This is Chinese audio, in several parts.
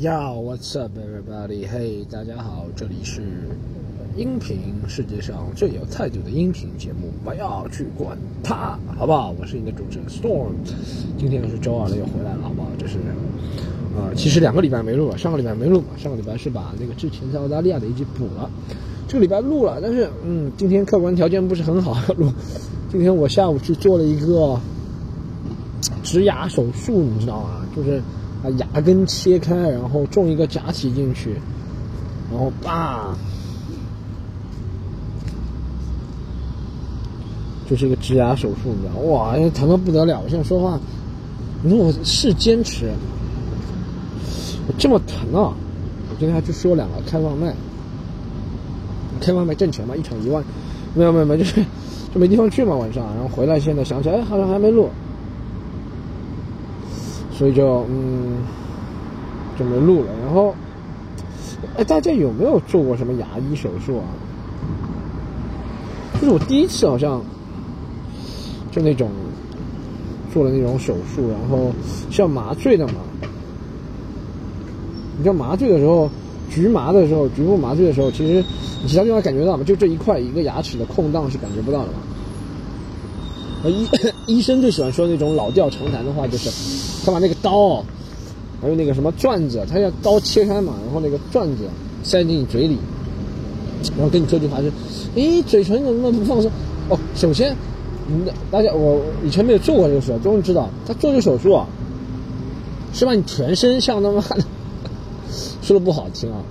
Yo, what's up, everybody? Hey，大家好，这里是音频世界上最有态度的音频节目，不要去管它，好不好？我是你的主持人 Storm，今天又是周二了，又回来了，好不好？这是，呃，其实两个礼拜没录了，上个礼拜没录嘛，上个礼拜是把那个之前在澳大利亚的一集补了，这个礼拜录了，但是，嗯，今天客观条件不是很好录，今天我下午去做了一个植牙手术，你知道吗？就是。把牙根切开，然后种一个假体进去，然后吧，就是一个植牙手术，你知道？哇，疼的不得了！我现在说话，你说我是坚持，我这么疼啊！我今天还去说两个开放麦，开放麦挣钱嘛，一场一万，没有没有没有，就是就没地方去嘛，晚上，然后回来现在想起来，哎，好像还没录。所以就嗯，就没录了。然后，哎，大家有没有做过什么牙医手术啊？就是我第一次好像，就那种做了那种手术，然后是要麻醉的嘛。你知道麻醉的时候，局麻的时候，局部麻醉的时候，其实你其他地方感觉到吗？就这一块一个牙齿的空档是感觉不到的嘛。医 医生最喜欢说那种老调常谈的话，就是。把那个刀，还有那个什么转子，他要刀切开嘛，然后那个转子塞进你嘴里，然后跟你说句话是：诶，嘴唇怎么不放松？哦，首先，大家我以前没有做过这个事，终于知道他做这个手术啊，是把你全身像他妈的，说的不好听啊，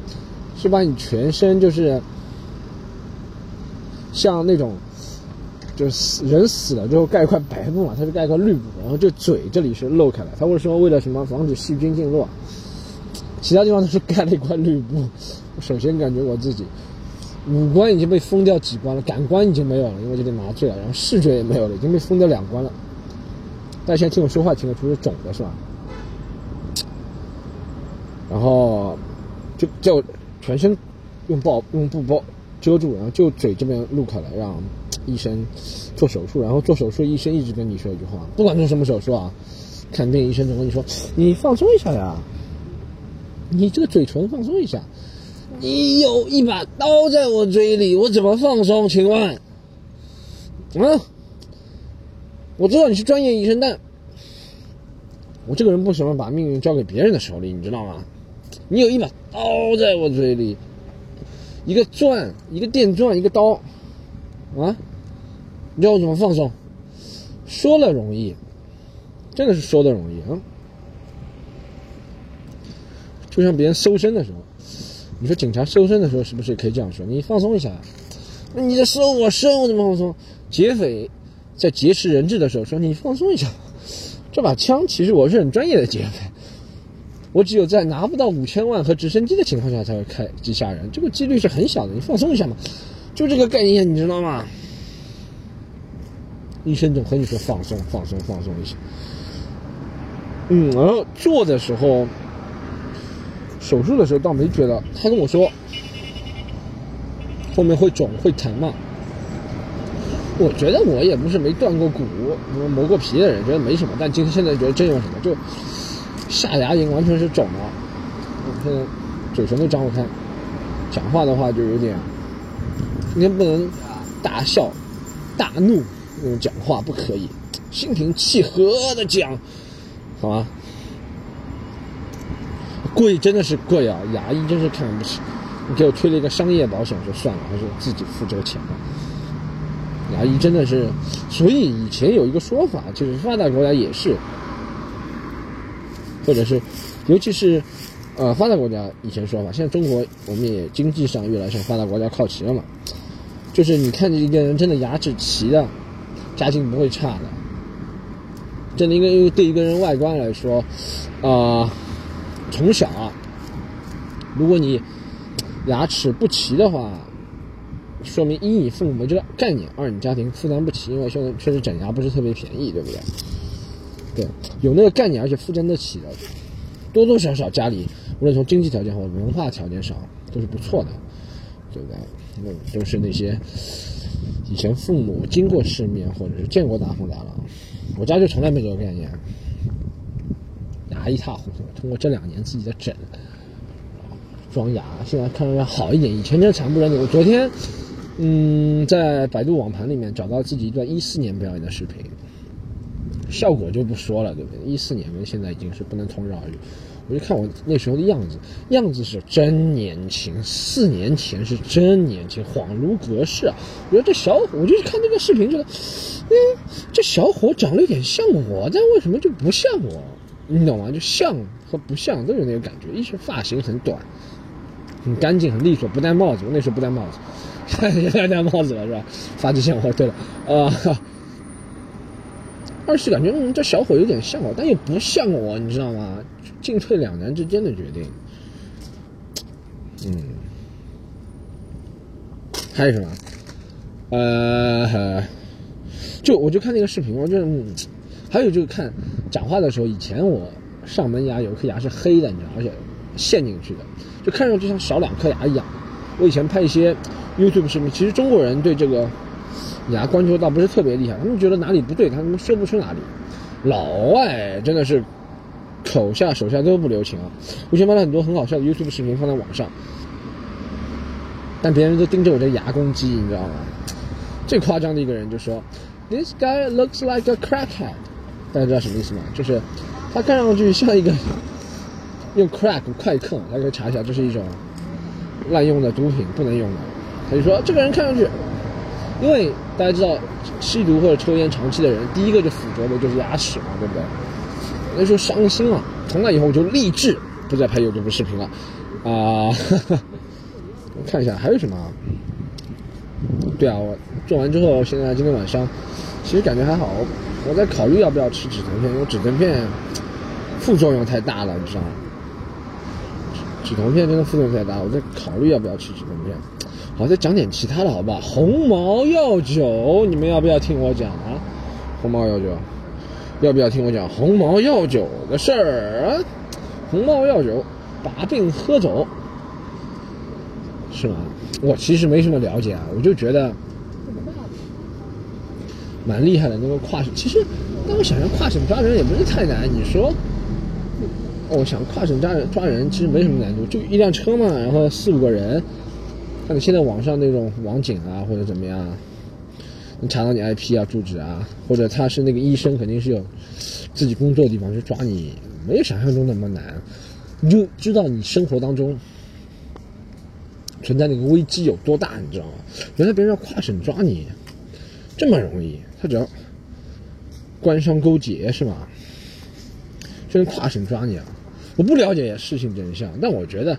是把你全身就是像那种。就是人死了之后盖一块白布嘛，他是盖一块绿布，然后就嘴这里是露开来。他为什么为了什么防止细菌进入？其他地方都是盖了一块绿布。首先感觉我自己五官已经被封掉几关了，感官已经没有了，因为这里麻醉了，然后视觉也没有了，已经被封掉两关了。大家现在听我说话听得出是肿的是吧？然后就就全身用包用布包遮住，然后就嘴这边露开来，让。医生做手术，然后做手术，医生一直跟你说一句话：不管做什么手术啊，看病医生总跟你说，你放松一下呀，你这个嘴唇放松一下。你有一把刀在我嘴里，我怎么放松？请问？啊？我知道你是专业医生，但我这个人不喜欢把命运交给别人的手里，你知道吗？你有一把刀在我嘴里，一个钻，一个电钻，一个刀，啊？你叫我怎么放松？说了容易，真的是说的容易啊！就像别人搜身的时候，你说警察搜身的时候是不是也可以这样说？你放松一下。那你在搜我身，我怎么放松？劫匪在劫持人质的时候说你放松一下。这把枪其实我是很专业的劫匪，我只有在拿不到五千万和直升机的情况下才会开机杀人，这个几率是很小的。你放松一下嘛，就这个概念，你知道吗？医生总和你说放松、放松、放松一下。嗯，然后做的时候，手术的时候倒没觉得。他跟我说后面会肿、会疼嘛。我觉得我也不是没断过骨、磨过皮的人，觉得没什么。但今天现在觉得真有什么，就下牙龈完全是肿了，现在嘴唇都张不开，讲话的话就有点，今天不能大笑、大怒。那种讲话不可以，心平气和的讲，好吗？贵真的是贵啊！牙医真是看不起。你给我推了一个商业保险，就算了，还是自己付这个钱吧。牙医真的是，所以以前有一个说法，就是发达国家也是，或者是，尤其是，呃，发达国家以前说法，现在中国我们也经济上越来越向发达国家靠齐了嘛。就是你看见一个人真的牙齿齐的。家境不会差的，真的，因为对一个人外观来说，啊，从小啊，如果你牙齿不齐的话，说明一你父母没这个概念，二你家庭负担不起，因为现在确实整牙不是特别便宜，对不对？对，有那个概念而且负担得起的，多多少少家里无论从经济条件或者文化条件上都是不错的，对不对？那都是那些。以前父母经过世面，或者是见过大风大浪，我家就从来没这个概念，牙一塌糊涂。通过这两年自己的整，装牙，现在看上去好一点。以前真惨不忍睹。我昨天，嗯，在百度网盘里面找到自己一段一四年表演的视频，效果就不说了，对不对？一四年跟现在已经是不能同日而语。我就看我那时候的样子，样子是真年轻，四年前是真年轻，恍如隔世啊！我觉得这小伙，我就看这个视频，觉得，嗯，这小伙长得有点像我，但为什么就不像我？你懂吗？就像和不像都有那个感觉。一是发型很短，很干净，很利索，不戴帽子。我那时候不戴帽子，现在戴帽子了是吧？发际线我对了，啊。二是感觉嗯，这小伙有点像我，但又不像我，你知道吗？进退两难之间的决定。嗯，还有什么？呃，就我就看那个视频，我就还有就是看讲话的时候，以前我上门牙有一颗牙是黑的，你知道，而且陷进去的，就看上去像少两颗牙一样。我以前拍一些 YouTube 视频，其实中国人对这个。牙关注倒不是特别厉害，他们觉得哪里不对，他们说不出哪里。老外真的是口下手下都不留情啊！我以前拍了很多很好笑的 YouTube 视频放在网上，但别人都盯着我这牙攻击，你知道吗？最夸张的一个人就说：“This guy looks like a crackhead。”大家知道什么意思吗？就是他看上去像一个 用 crack 快克，大家可以查一下，这是一种滥用的毒品，不能用的。他就说这个人看上去。因为大家知道，吸毒或者抽烟长期的人，第一个就附着的就是牙齿嘛，对不对？那时候伤心了，从那以后我就立志不再拍有这部视频了。啊，我看一下还有什么？对啊，我做完之后，现在今天晚上其实感觉还好。我在考虑要不要吃止疼片，因为止疼片副作用太大了，你知道吗？止疼片真的副作用太大，我在考虑要不要吃止疼片。好，再讲点其他的好不好？红毛药酒，你们要不要听我讲啊？红毛药酒，要不要听我讲红毛药酒的事儿啊？红毛药酒，把病喝走，是吗？我其实没什么了解啊，我就觉得蛮厉害的。那个跨省，其实但我想想跨省抓人也不是太难。你说，我想跨省抓人抓人其实没什么难度，就一辆车嘛，然后四五个人。那你现在网上那种网警啊，或者怎么样，你查到你 IP 啊、住址啊，或者他是那个医生，肯定是有自己工作的地方去抓你，没有想象中那么难。你就知道你生活当中存在那个危机有多大，你知道吗？原来别人要跨省抓你这么容易，他只要官商勾结是吗？就能跨省抓你啊！我不了解事情真相，但我觉得。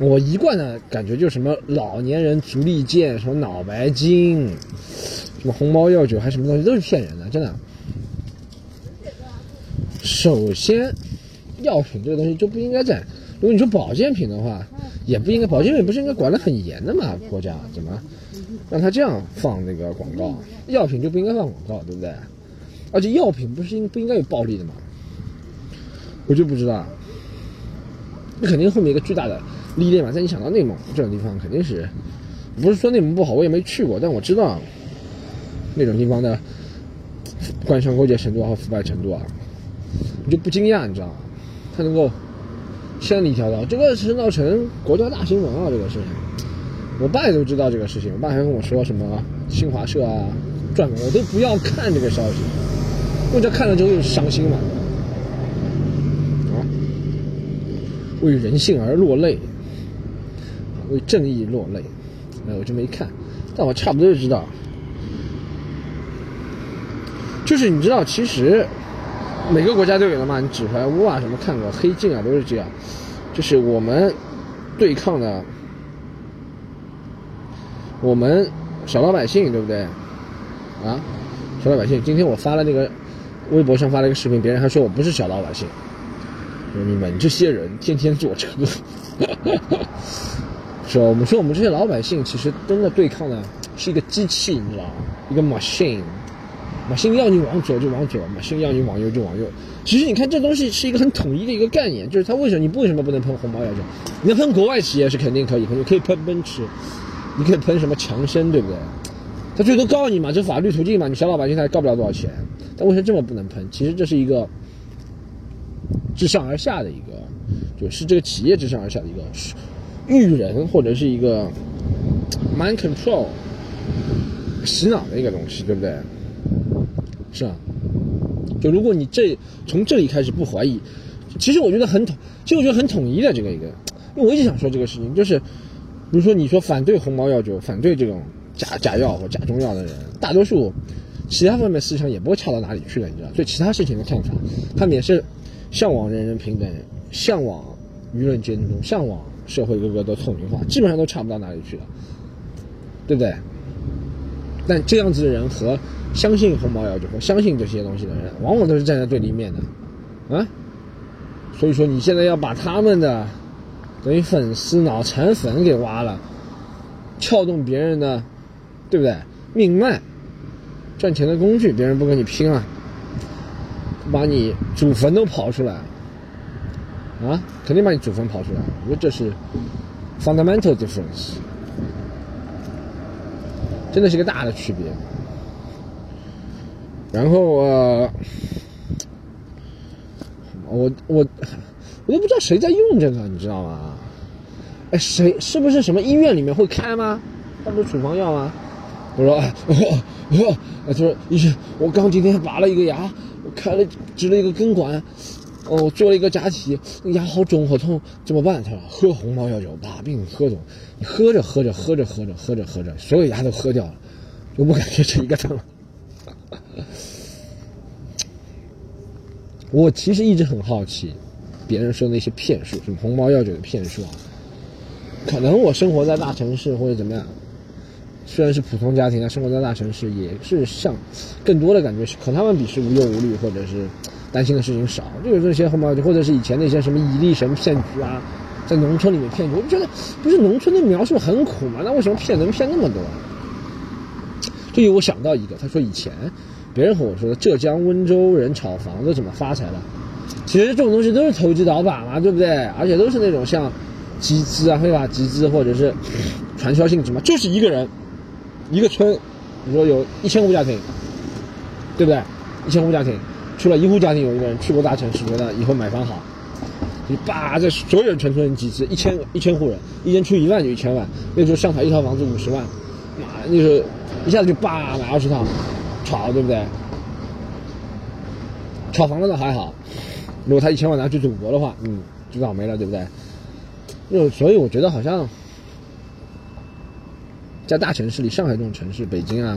我一贯的感觉就是什么老年人足力健，什么脑白金，什么红猫药酒，还什么东西都是骗人的，真的。首先，药品这个东西就不应该在。如果你说保健品的话，也不应该。保健品不是应该管得很严的嘛？国家怎么让他这样放那个广告？药品就不应该放广告，对不对？而且药品不是应不应该有暴利的吗？我就不知道。那肯定后面一个巨大的。历练嘛，在你想到内蒙这种地方，肯定是不是说内蒙不好，我也没去过，但我知道那种地方的官商勾结程度和腐败程度啊，你就不惊讶，你知道吗？他能够千里迢迢，这个是闹成国家大新闻啊！这个事情，我爸也都知道这个事情，我爸还跟我说什么新华社啊撰文，我都不要看这个消息，我这看了之后就伤心嘛，为人性而落泪。为正义落泪，哎，我就没看，但我差不多就知道，就是你知道，其实每个国家都有的嘛，你纸牌屋啊什么看过，黑镜啊都是这样，就是我们对抗的，我们小老百姓，对不对？啊，小老百姓，今天我发了那个微博上发了一个视频，别人还说我不是小老百姓，你们这些人天天坐车。说我们说我们这些老百姓其实真的对抗的是一个机器，你知道吗？一个 machine machine，machine 要你往左就往左，machine 要你往右就往右。其实你看这东西是一个很统一的一个概念，就是它为什么你为什么不能喷红包药酒？你要喷国外企业是肯定可以，喷，你可以喷奔驰，你可以喷什么强生，对不对？他最多告你嘛，这法律途径嘛，你小老百姓他也告不了多少钱。但为什么这么不能喷？其实这是一个自上而下的一个，就是这个企业自上而下的一个。育人或者是一个 mind control 洗脑的一个东西，对不对？是啊，就如果你这从这里开始不怀疑，其实我觉得很统，其实我觉得很统一的这个一个，因为我一直想说这个事情，就是比如说你说反对红毛药酒，反对这种假假药或假中药的人，大多数其他方面思想也不会差到哪里去的，你知道？对其他事情的看法，他们也是向往人人平等，向往舆论监督，向往社会各个都透明化，基本上都差不到哪里去了，对不对？但这样子的人和相信红毛药酒或相信这些东西的人，往往都是站在对立面的，啊，所以说你现在要把他们的等于粉丝脑残粉给挖了，撬动别人的，对不对？命脉，赚钱的工具，别人不跟你拼了，把你祖坟都刨出来，啊，肯定把你祖坟刨出来，我觉得这是 fundamental difference，真的是个大的区别。然后呃，我我我都不知道谁在用这个，你知道吗？哎，谁是不是什么医院里面会开吗？他不是处方药吗？我说，哦，他说医生，我刚今天拔了一个牙，我开了植了一个根管，哦，做了一个假体，牙好肿好痛，怎么办？他说喝红毛药酒把病喝肿，你喝着喝着喝着喝着喝着喝着，所有牙都喝掉了，就不感觉这一个疼了。我其实一直很好奇，别人说那些骗术，什么红毛药酒的骗术啊？可能我生活在大城市或者怎么样，虽然是普通家庭啊，生活在大城市也是像更多的感觉是和他们比是无忧无虑，或者是担心的事情少。就是这些红毛酒，或者是以前那些什么蚁力神骗局啊，在农村里面骗局，我就觉得不是农村的描述很苦吗？那为什么骗能骗那么多？这有我想到一个，他说以前。别人和我说，浙江温州人炒房子怎么发财的？其实这种东西都是投机倒把嘛，对不对？而且都是那种像集资啊、非法集资或者是传销性质嘛，就是一个人一个村，你说有一千户家庭，对不对？一千户家庭，除了一户家庭有一个人去过大城市，觉得以后买房好，你叭这所有人全村人集资，一千一千户人，一人出一万就一千万。那时候上海一套房子五十万，妈，那时候一下子就叭买二十套。炒对不对？炒房子倒还好，如果他一千万拿去赌博的话，嗯，就倒霉了，对不对？就所以我觉得好像在大城市里，上海这种城市，北京啊，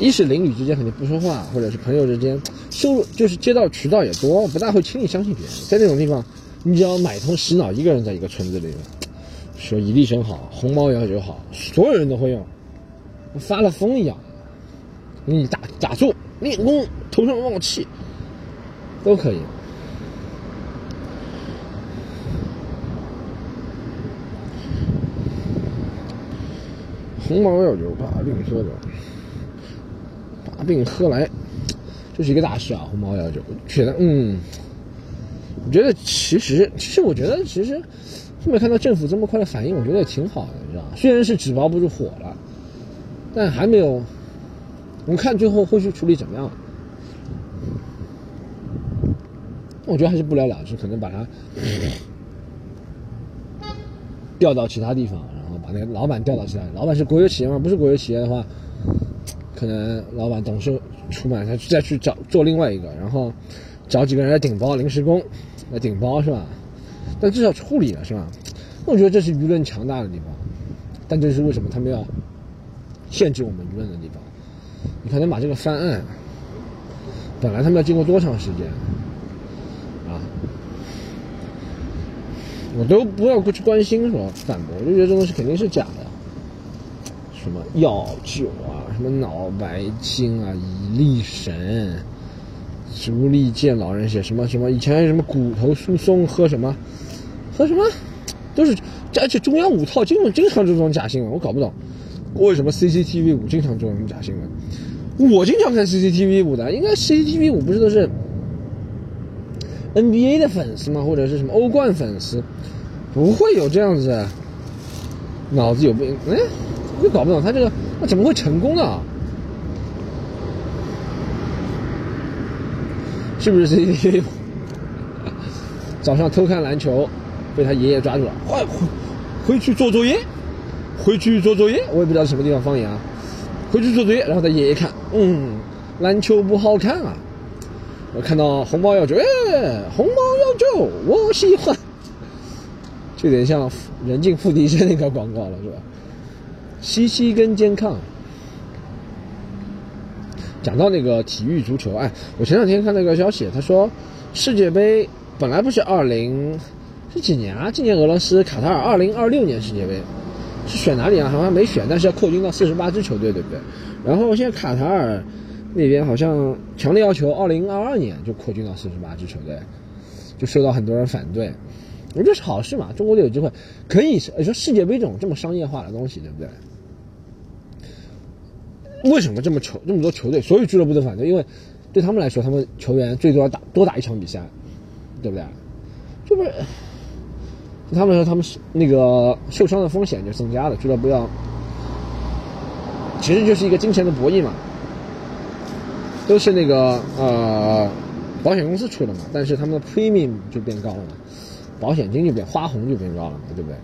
一是邻里之间肯定不说话，或者是朋友之间收入就是街道渠道也多，不大会轻易相信别人。在那种地方，你只要买通洗脑一个人在一个村子里，说伊力神好，红毛药酒好，所有人都会用，发了疯一样。你打打坐练功，头上冒气，都可以。红毛药酒把病喝掉，把病喝来，这是一个大事啊！红毛药酒，觉得嗯，我觉得其实，其实我觉得其实后面看到政府这么快的反应，我觉得也挺好的，你知道虽然是纸包不住火了，但还没有。我们看最后后续处理怎么样？我觉得还是不了了之，可能把他调到其他地方，然后把那个老板调到其他。老板是国有企业吗？不是国有企业的话，可能老板董事出卖他，再去找做另外一个，然后找几个人来顶包，临时工来顶包是吧？但至少处理了是吧？我觉得这是舆论强大的地方，但这是为什么他们要限制我们舆论的地方？你看能把这个翻案，本来他们要经过多长时间啊？我都不要过去关心说反驳，我就觉得这东西肯定是假的。什么药酒啊，什么脑白金啊，蚁力神，足力健老人血，什么什么，以前什么骨头疏松，喝什么，喝什么，都是，而且中央五套经常经常这种假新闻，我搞不懂，为什么 CCTV 五经常做这种假新闻？我经常看 CCTV 五的，应该 CCTV 五不是都是 NBA 的粉丝吗？或者是什么欧冠粉丝？不会有这样子，脑子有病？哎，我搞不懂他这个，那怎么会成功呢？是不是 CCTV 五 早上偷看篮球，被他爷爷抓住了，快回回去做作业，回去做作业，我也不知道什么地方方言啊。回去做作业，然后他爷爷看，嗯，篮球不好看啊。我看到红包要救，哎，红包要救，我喜欢。就有点像人尽付笛声那个广告了，是吧？西西跟健康。讲到那个体育足球，哎，我前两天看那个消息，他说世界杯本来不是二零是几年啊？今年俄罗斯卡塔尔二零二六年世界杯是选哪里啊？好像没选，但是要扩军到四十八支球队，对不对？然后现在卡塔尔那边好像强烈要求二零二二年就扩军到四十八支球队，就受到很多人反对。我觉得是好事嘛，中国队有机会可以说世界杯这种这么商业化的东西，对不对？为什么这么球这么多球队，所有俱乐部都反对？因为对他们来说，他们球员最多要打多打一场比赛，对不对？这不是他们说，他们是那个受伤的风险就增加了。俱乐部要，其实就是一个金钱的博弈嘛，都是那个呃保险公司出的嘛，但是他们的 premium 就变高了嘛，保险金就变花红就变高了嘛，对不对？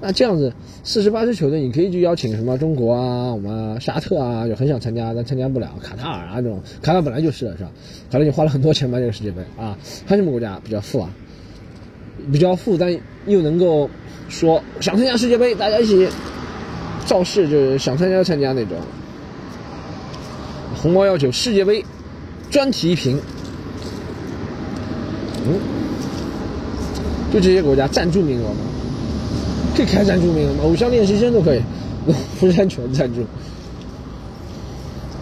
那这样子，四十八支球队，你可以去邀请什么中国啊，我们沙特啊，就很想参加，但参加不了。卡塔尔啊，这种卡塔尔本来就是是吧？卡塔尔花了很多钱买这个世界杯啊，还有什么国家比较富啊？比较富，但又能够说想参加世界杯，大家一起造势，就是想参加参加那种。红包要求世界杯专题一评，嗯，就这些国家赞助名额吗？可以开赞助名额吗？偶像练习生都可以，不是全赞助。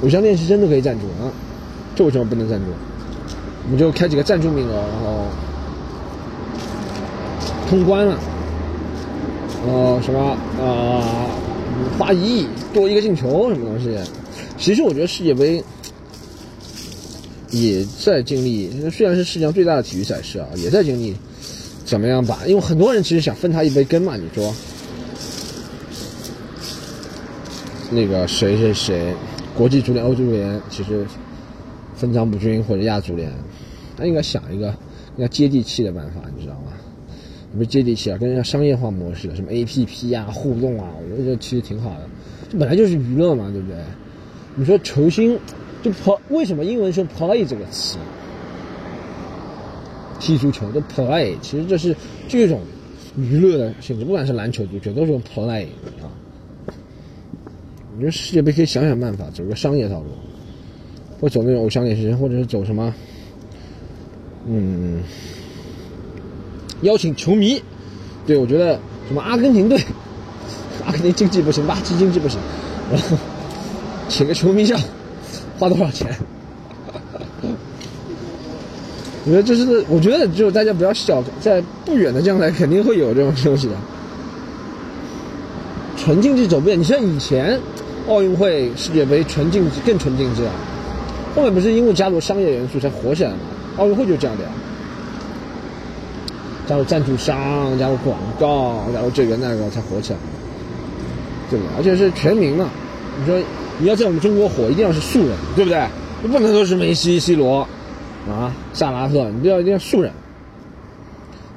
偶像练习生都可以赞助啊，这为什么不能赞助？我们就开几个赞助名额，然后通关了，呃，什么啊，花一亿多一个进球什么东西？其实我觉得世界杯也在经历，虽然是世界上最大的体育赛事啊，也在经历。怎么样吧？因为很多人其实想分他一杯羹嘛。你说，那个谁谁谁，国际足联、欧洲足联其实分赃不均，或者亚足联，他应该想一个应该接地气的办法，你知道吗？不是接地气啊，跟人家商业化模式，什么 APP 啊、互动啊，我觉得其实挺好的。这本来就是娱乐嘛，对不对？你说球星就 play，为什么英文说 play 这个词？踢足球的 play，其实这是这种娱乐的性质，不管是篮球、足球，都是用 play 啊。我觉得世界杯可以想想办法，走个商业道路，或走那种偶像练习生，或者是走什么，嗯，邀请球迷。对我觉得什么阿根廷队，阿根廷经济不行，巴西经济不行，然后请个球迷上，花多少钱？我觉得这是，我觉得就大家不要小，在不远的将来肯定会有这种东西的。纯竞技走遍，你像以前奥运会、世界杯纯竞技更纯竞技啊，后面不是因为加入商业元素才火起来吗？奥运会就这样的呀，加入赞助商、加入广告、然后这个那个才火起来，对不对？而且是全民嘛，你说你要在我们中国火，一定要是素人，对不对？你不能都是梅西、C 罗。啊，萨拉赫，你都要一定要素人，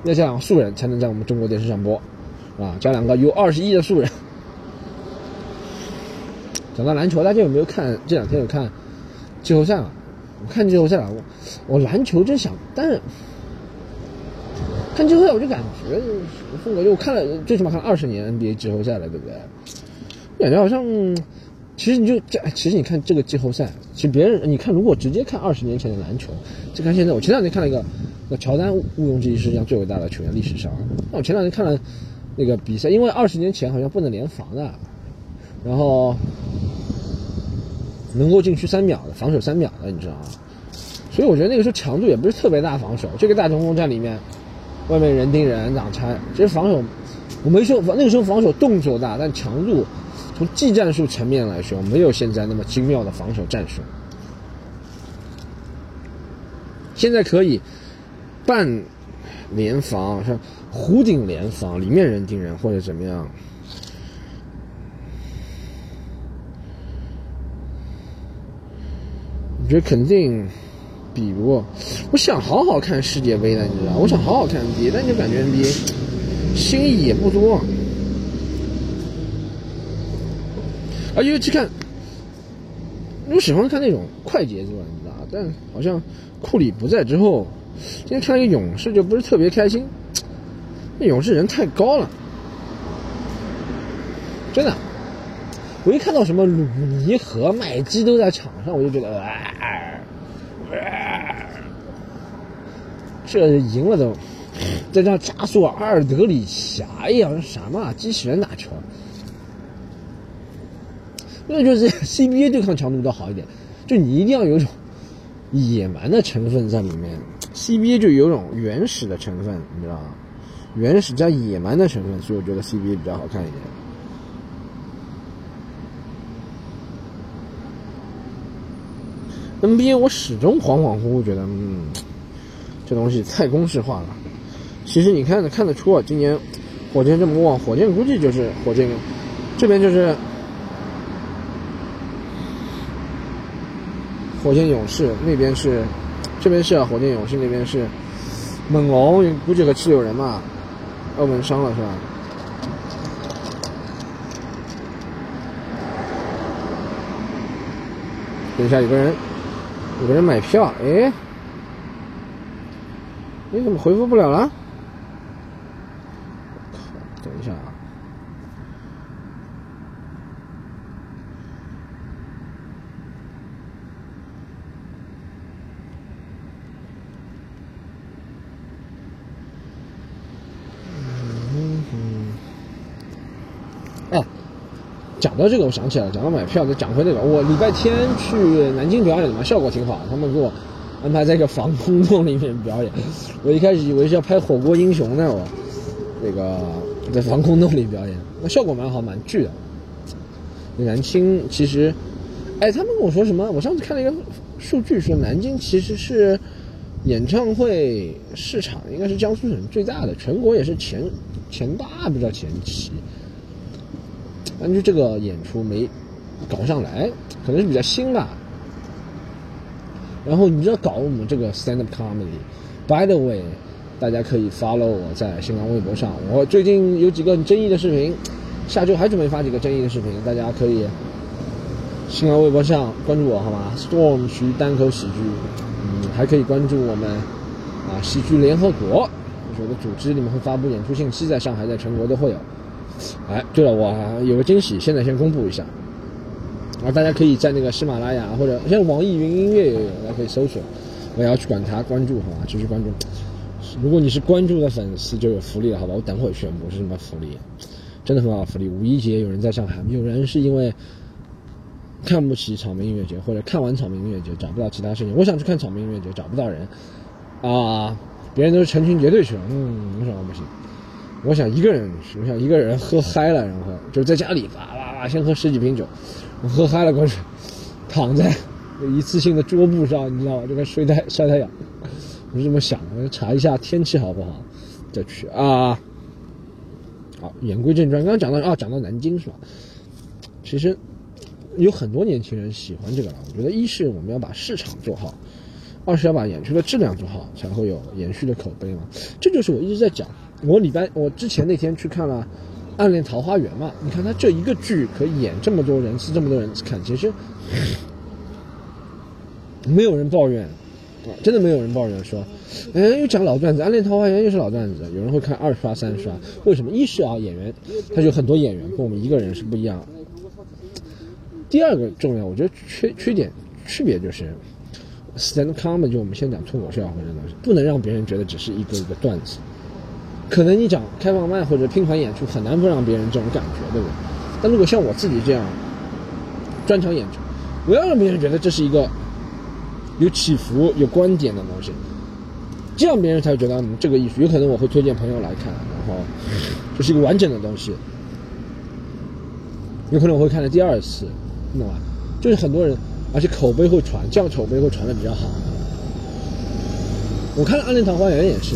要这样素人才能在我们中国电视上播，啊，加两个有二十亿的素人。讲到篮球，大家有没有看这两天有看季后赛啊？我看季后赛了，我我篮球真想，但是看季后赛我就感觉风格就我看了最起码看了二十年 NBA 季后赛了，对不对？感觉好像。其实你就这，其实你看这个季后赛，其实别人你看，如果直接看二十年前的篮球，就看现在。我前两天看了一个，那乔丹毋庸置疑世界上最伟大的球员，历史上。那我前两天看了那个比赛，因为二十年前好像不能联防的，然后能够禁区三秒的，防守三秒的，你知道吗？所以我觉得那个时候强度也不是特别大，防守这个大中锋在里面，外面人盯人挡拆，其实防守我没说那个时候防守动作大，但强度。从技战术层面来说，没有现在那么精妙的防守战术。现在可以半联防，像弧顶联防，里面人盯人或者怎么样。我觉得肯定比不过。我想好好看世界杯的，你知道？我想好好看 NBA，但就感觉 NBA 新意也不多。而且去看，我喜欢看那种快节奏的，你知道但好像库里不在之后，今天看一个勇士就不是特别开心。那勇士人太高了，真的。我一看到什么鲁尼和麦基都在场上，我就觉得，啊，这赢了都，在这加速阿尔德里侠一样，什么机器人打球？那就是 CBA 对抗强度都好一点，就你一定要有种野蛮的成分在里面，CBA 就有种原始的成分，你知道吗？原始加野蛮的成分，所以我觉得 CBA 比较好看一点。NBA 我始终恍恍惚惚觉得，嗯，这东西太公式化了。其实你看看得出啊，今年火箭这么旺，火箭估计就是火箭这边就是火箭勇士，那边是这边是啊火箭勇士，那边是猛龙，估计和七六人嘛。澳门伤了是吧？等一下，有个人，有个人买票，哎，你怎么回复不了了？靠！等一下啊。哎讲到这个，我想起来了。讲到买票，再讲回那个，我礼拜天去南京表演嘛，效果挺好。他们给我安排在一个防空洞里面表演。我一开始以为是要拍《火锅英雄》呢，我那个在防空洞里表演，那效果蛮好，蛮巨的。南京其实，哎，他们跟我说什么？我上次看了一个数据，说南京其实是演唱会市场应该是江苏省最大的，全国也是前前八，不知道前七。但就这个演出没搞上来，可能是比较新吧。然后你知道搞我们这个 stand up comedy，by the way，大家可以 follow 我在新浪微博上。我最近有几个争议的视频，下周还准备发几个争议的视频，大家可以新浪微博上关注我好吗？Storm 徐单口喜剧，嗯，还可以关注我们啊喜剧联合国，就是我的组织里面会发布演出信息，在上海，在全国都会有。哎，对了，我有个惊喜，现在先公布一下，啊，大家可以在那个喜马拉雅或者像网易云音乐也有，大家可以搜索，我也要去管它关注，好吧，继续关注。如果你是关注的粉丝，就有福利了，好吧，我等会宣布是什么福利，真的很好福利。五一节有人在上海，有人是因为看不起草莓音乐节，或者看完草莓音乐节找不到其他事情，我想去看草莓音乐节找不到人，啊，别人都是成群结队去了，嗯，为什么不行？我想一个人，我想一个人喝嗨了，然后就在家里哇哇哇，先喝十几瓶酒，喝嗨了过去，躺在一次性的桌布上，你知道吗？就跟晒太晒太阳，我是这么想的。我查一下天气好不好，再去啊。好，言归正传，刚刚讲到啊，讲到南京是吧？其实有很多年轻人喜欢这个了。我觉得一是我们要把市场做好，二是要把演出的质量做好，才会有延续的口碑嘛。这就是我一直在讲。我礼拜我之前那天去看了《暗恋桃花源》嘛，你看他这一个剧可以演这么多人次，这么多人次看，其实没有人抱怨，真的没有人抱怨说，哎，又讲老段子，《暗恋桃花源》又是老段子，有人会看二刷三刷，为什么？一是啊，演员他有很多演员，跟我们一个人是不一样。第二个重要，我觉得缺缺点区别就是 stand comedy，就我们先讲脱口秀啊或者东西，不能让别人觉得只是一个一个段子。可能你讲开放麦或者拼团演出很难不让别人这种感觉，对不对？但如果像我自己这样专场演出，我要让别人觉得这是一个有起伏、有观点的东西，这样别人才会觉得嗯这个艺术。有可能我会推荐朋友来看，然后这是一个完整的东西。有可能我会看了第二次，懂吧？就是很多人，而且口碑会传，这样口碑会传的比较好。我看了《暗恋桃花源》也是。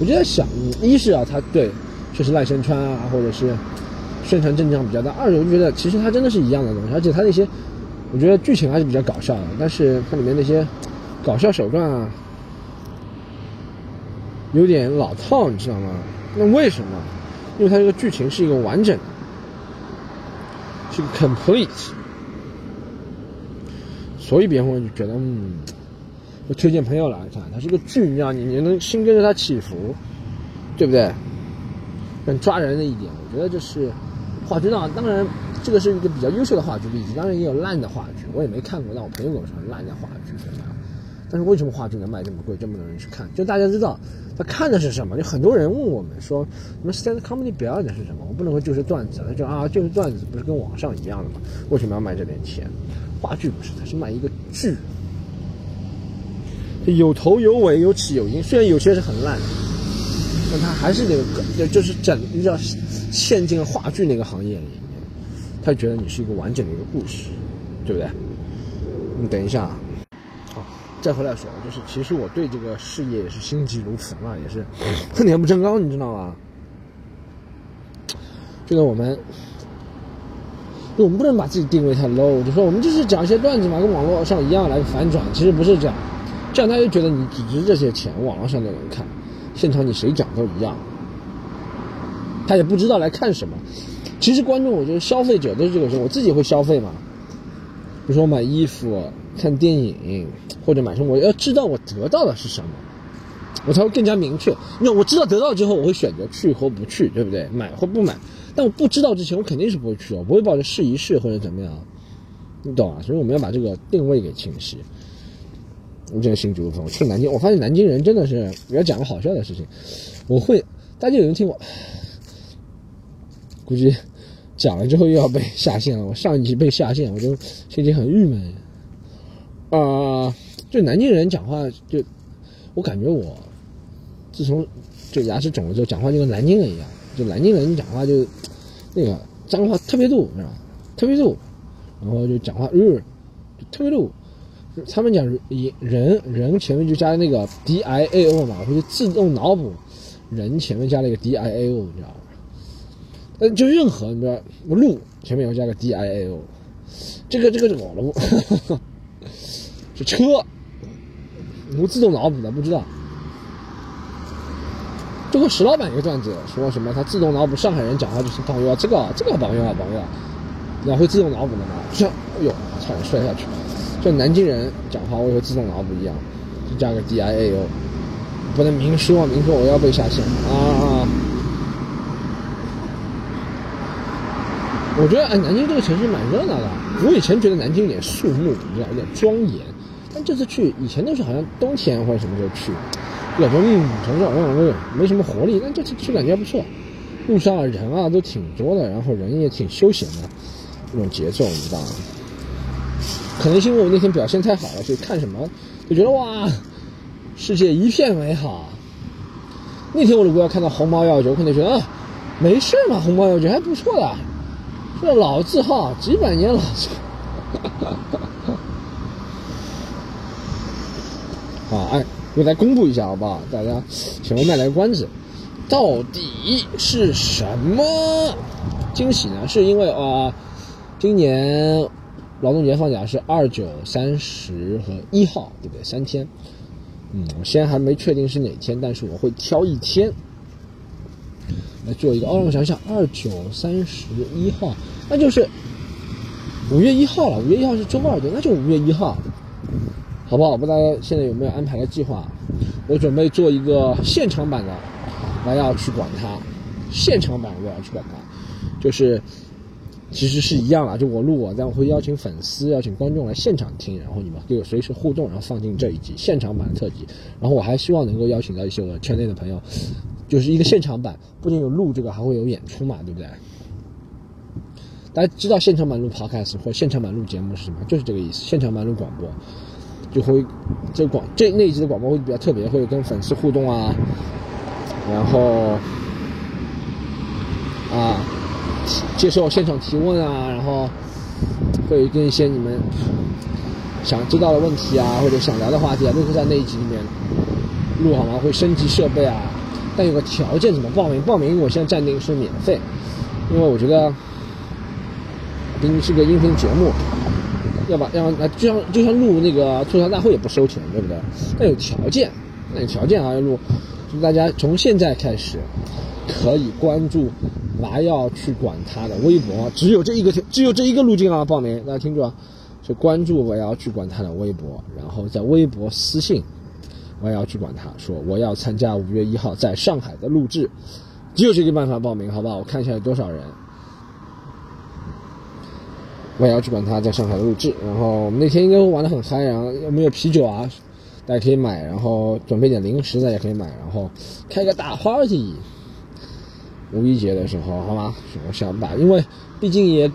我就在想，一是啊，他对，确实赖声川啊，或者是宣传阵仗比较大；二是我就觉得，其实他真的是一样的东西，而且他那些，我觉得剧情还是比较搞笑的，但是它里面那些搞笑手段啊，有点老套，你知道吗？那为什么？因为它这个剧情是一个完整的，是个 complete。所以别人会觉得，嗯，我推荐朋友来看，它是个剧，让你你能心跟着它起伏，对不对？很抓人的一点，我觉得这是话剧呢。当然，这个是一个比较优秀的话剧例子，当然也有烂的话剧，我也没看过，但我朋友跟我说烂的话剧怎么样？但是为什么话剧能卖这么贵，这么多人去看？就大家知道他看的是什么？就很多人问我们说，你们 stand comedy 表演的是什么？我不能说就是段子，他就啊就是段子，不是跟网上一样的吗？为什么要卖这点钱？话剧不是，它是卖一个剧，有头有尾，有起有因。虽然有些是很烂，但他还是那个，就是整，你知道，陷进话剧那个行业里面，他觉得你是一个完整的一个故事，对不对？你等一下，好，再回来说，就是其实我对这个事业也是心急如焚嘛，也是 恨铁不成钢，你知道吗？这个我们。我们不能把自己定位太 low，就说我们就是讲一些段子嘛，跟网络上一样来反转。其实不是这样，这样他就觉得你只值这些钱，网络上的人看，现场你谁讲都一样，他也不知道来看什么。其实观众，我觉得消费者都是这个时候，我自己会消费嘛。比如说买衣服、看电影或者买什么，我要知道我得到的是什么，我才会更加明确。那我知道得到之后，我会选择去或不去，对不对？买或不买。但我不知道之前，我肯定是不会去，我不会抱着试一试或者怎么样，你懂啊？所以我们要把这个定位给清晰。我这个新竹风，我去南京，我发现南京人真的是，我要讲个好笑的事情，我会，大家有人听我，估计讲了之后又要被下线了。我上一集被下线，我就心情很郁闷。啊，就南京人讲话，就我感觉我自从就牙齿肿了之后，讲话就跟南京人一样。就南京人讲话就，那个脏话特别多，知道吧？特别多，然后就讲话日，特别多。他们讲人人前面就加那个 d i a o 嘛，我就自动脑补人前面加了一个 d i a o，你知道吧？呃，就任何你知道，路前面要加个 d i a o，这个这个我了，是车，我自动脑补的，不知道。就和石老板一个段子说什么，他自动脑补上海人讲话就是朋友，这个这个朋友啊朋友，然后会自动脑补的嘛？像哎呦，差点摔下去。就南京人讲话，我也会自动脑补一样，就加个 D I A O，不能明说啊，明说我要被下线啊啊！我觉得哎，南京这个城市蛮热闹的。我以前觉得南京有点肃穆，你知道，有点庄严。但这次去，以前都是好像冬天或者什么时候去。感觉嗯，城市好像没没什么活力，但这次去感觉不错。路上，人啊都挺多的，然后人也挺休闲的，那种节奏，你知道吗？可能是因为我那天表现太好了，所以看什么就觉得哇，世界一片美好。那天我如果要看到红毛药酒，我可能觉得啊，没事嘛，红毛药酒还不错的，这老字号，几百年老字号。好，哎。我来公布一下好不好？大家请我卖来个关子，到底是什么惊喜呢？是因为啊，今年劳动节放假是二九三十和一号，对不对？三天。嗯，我现在还没确定是哪天，但是我会挑一天来做一个。哦，让我想想，二九三十一号，那就是五月一号了。五月一号是周二，对，那就五月一号。好不好？不知道大家现在有没有安排的计划？我准备做一个现场版的，我要去管它。现场版我要去管它，就是其实是一样了。就我录我，但我会邀请粉丝、邀请观众来现场听，然后你们可以随时互动，然后放进这一集现场版的特辑。然后我还希望能够邀请到一些我圈内的朋友，就是一个现场版，不仅有录这个，还会有演出嘛，对不对？大家知道现场版录 podcast 或现场版录节目是什么？就是这个意思，现场版录广播。就会这广这那一集的广播会比较特别，会跟粉丝互动啊，然后接受现场提问啊，然后会跟一些你们想知道的问题啊，或者想聊的话题啊，都会在那一集里面录好吗？会升级设备啊，但有个条件，怎么报名？报名我现在暂定是免费，因为我觉得毕竟是个音频节目。要把要那就像就像录那个吐槽大会也不收钱，对不对？但有条件，那有条件啊，要录，就大家从现在开始，可以关注“还要去管他”的微博，只有这一个，只有这一个路径啊！报名，大家听住啊！就关注“我要去管他”的微博，然后在微博私信“我也要去管他”，说我要参加五月一号在上海的录制，只有这个办法报名，好不好？我看一下有多少人。我也要去管他在上海的录制，然后我们那天应该会玩的很嗨，然后有没有啤酒啊？大家可以买，然后准备点零食，大家可以买，然后开个大 party。五一节的时候，好吗？我想把，因为毕竟也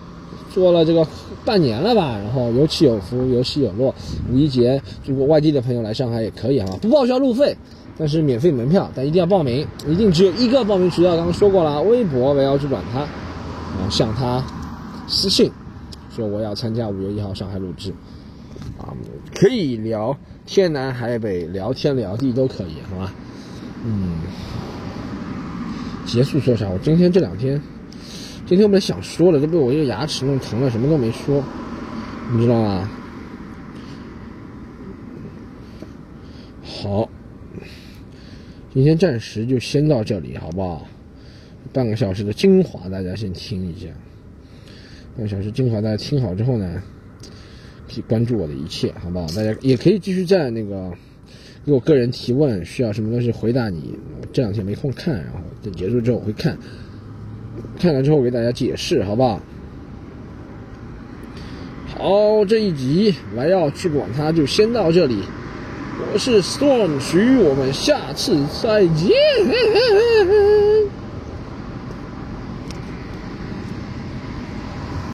做了这个半年了吧，然后有起有伏，有起有落。五一节如果外地的朋友来上海也可以哈，不报销路费，但是免费门票，但一定要报名，一定只有一个报名渠道，刚刚说过了，微博我要去管他，然后向他私信说我要参加五月一号上海录制，啊，可以聊。天南海北，聊天聊地都可以，好吧？嗯，结束说啥？我今天这两天，今天我本来想说的，都被我一个牙齿弄疼了，什么都没说，你知道吗？好，今天暂时就先到这里，好不好？半个小时的精华，大家先听一下。半个小时精华，大家听好之后呢？可以关注我的一切，好不好？大家也可以继续在那个给我个人提问，需要什么东西回答你。这两天没空看，然后等结束之后我会看，看完之后我给大家解释，好不好？好，这一集我要去管他，就先到这里。我是 Storm 徐，我们下次再见。